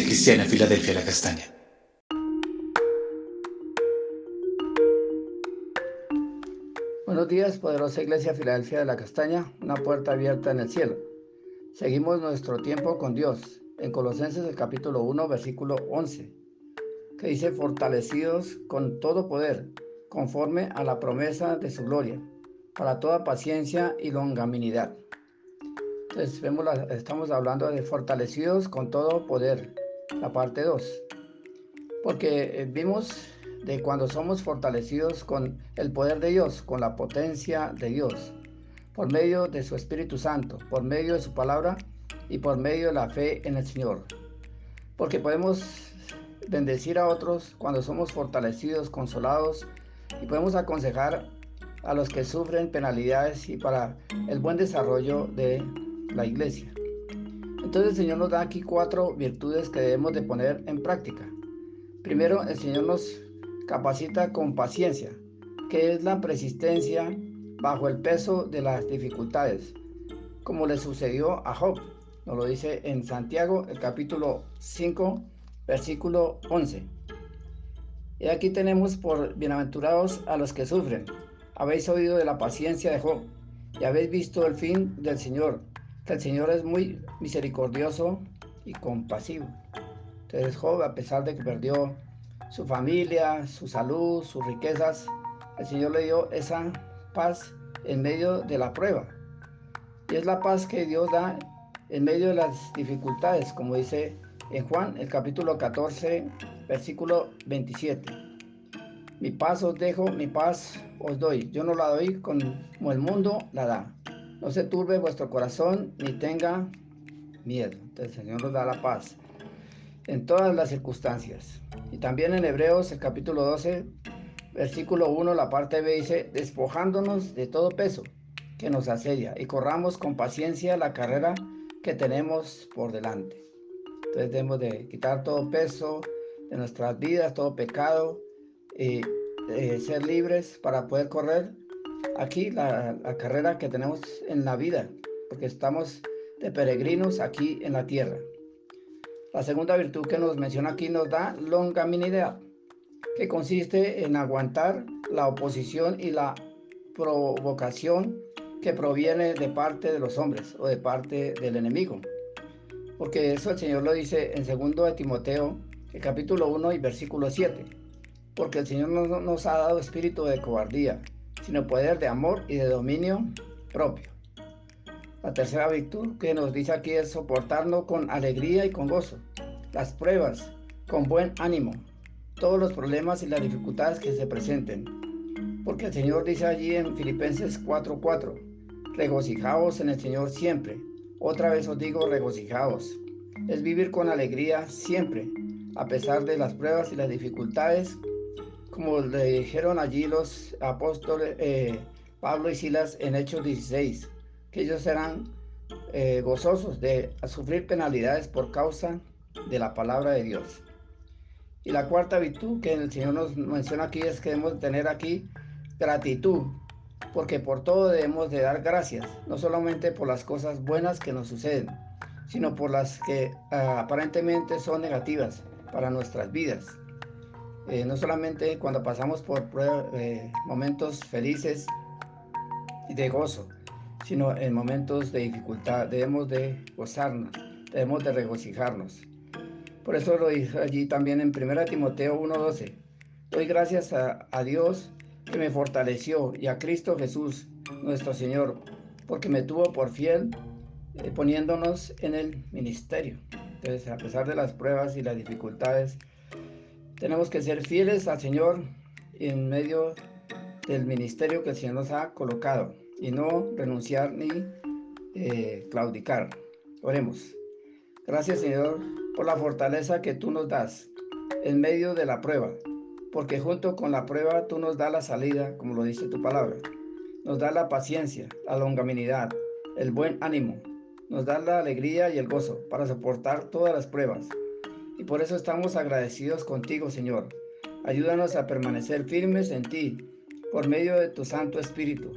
Cristiana Filadelfia La Castaña. Buenos días, poderosa Iglesia Filadelfia de la Castaña, una puerta abierta en el cielo. Seguimos nuestro tiempo con Dios en Colosenses el capítulo 1, versículo 11, que dice, fortalecidos con todo poder, conforme a la promesa de su gloria, para toda paciencia y longanimidad entonces vemos estamos hablando de fortalecidos con todo poder, la parte 2. Porque eh, vimos de cuando somos fortalecidos con el poder de Dios, con la potencia de Dios, por medio de su Espíritu Santo, por medio de su palabra y por medio de la fe en el Señor. Porque podemos bendecir a otros cuando somos fortalecidos, consolados y podemos aconsejar a los que sufren penalidades y para el buen desarrollo de la iglesia. Entonces el Señor nos da aquí cuatro virtudes que debemos de poner en práctica. Primero, el Señor nos capacita con paciencia, que es la persistencia bajo el peso de las dificultades, como le sucedió a Job. Nos lo dice en Santiago, el capítulo 5, versículo 11. Y aquí tenemos por bienaventurados a los que sufren. Habéis oído de la paciencia de Job y habéis visto el fin del Señor, el Señor es muy misericordioso y compasivo. Entonces Job, a pesar de que perdió su familia, su salud, sus riquezas, el Señor le dio esa paz en medio de la prueba. Y es la paz que Dios da en medio de las dificultades, como dice en Juan, el capítulo 14, versículo 27. Mi paz os dejo, mi paz os doy. Yo no la doy como el mundo la da. No se turbe vuestro corazón ni tenga miedo. Entonces el Señor nos da la paz en todas las circunstancias. Y también en Hebreos, el capítulo 12, versículo 1, la parte B dice, despojándonos de todo peso que nos asedia y corramos con paciencia la carrera que tenemos por delante. Entonces debemos de quitar todo peso de nuestras vidas, todo pecado, y eh, ser libres para poder correr aquí la, carrera que tenemos en la vida, porque estamos de peregrinos aquí en la tierra. La segunda virtud que nos menciona aquí nos da longanimidad, que consiste en aguantar la oposición y la provocación que proviene de parte de los hombres o de parte del enemigo. Porque eso el Señor lo dice en 2 de Timoteo, el capítulo 1 y versículo 7. Porque el Señor no nos ha dado espíritu de cobardía, sino poder de amor y de dominio propio. La tercera virtud que nos dice aquí es soportarnos con alegría y con gozo, las pruebas con buen ánimo, todos los problemas y las dificultades que se presenten. Porque el Señor dice allí en Filipenses 4:4, regocijaos en el Señor siempre. Otra vez os digo, regocijaos. Es vivir con alegría siempre, a pesar de las pruebas y las dificultades como le dijeron allí los apóstoles eh, Pablo y Silas en Hechos 16, que ellos serán eh, gozosos de sufrir penalidades por causa de la palabra de Dios. Y la cuarta virtud que el Señor nos menciona aquí es que debemos tener aquí gratitud, porque por todo debemos de dar gracias, no solamente por las cosas buenas que nos suceden, sino por las que ah, aparentemente son negativas para nuestras vidas. Eh, no solamente cuando pasamos por eh, momentos felices y de gozo, sino en momentos de dificultad. Debemos de gozarnos, debemos de regocijarnos. Por eso lo dice allí también en 1 Timoteo 1:12. Doy gracias a, Dios que me fortaleció y a Cristo Jesús, nuestro Señor, porque me tuvo por fiel eh, poniéndonos en el ministerio. Entonces, a pesar de las pruebas y las dificultades, tenemos que ser fieles al Señor en medio del ministerio que el Señor nos ha colocado y no renunciar ni eh, claudicar. Oremos. Gracias Señor por la fortaleza que tú nos das en medio de la prueba, porque junto con la prueba tú nos das la salida, como lo dice tu palabra. Nos da la paciencia, la longanimidad, el buen ánimo, nos da la alegría y el gozo para soportar todas las pruebas y por eso estamos agradecidos contigo, Señor. Ayúdanos a permanecer firmes en ti por medio de tu Santo Espíritu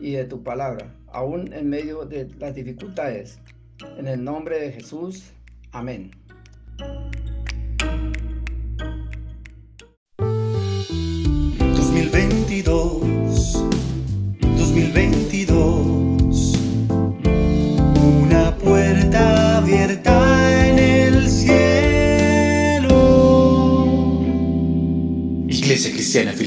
y de tu palabra, aún en medio de las dificultades. En el nombre de Jesús. Amén.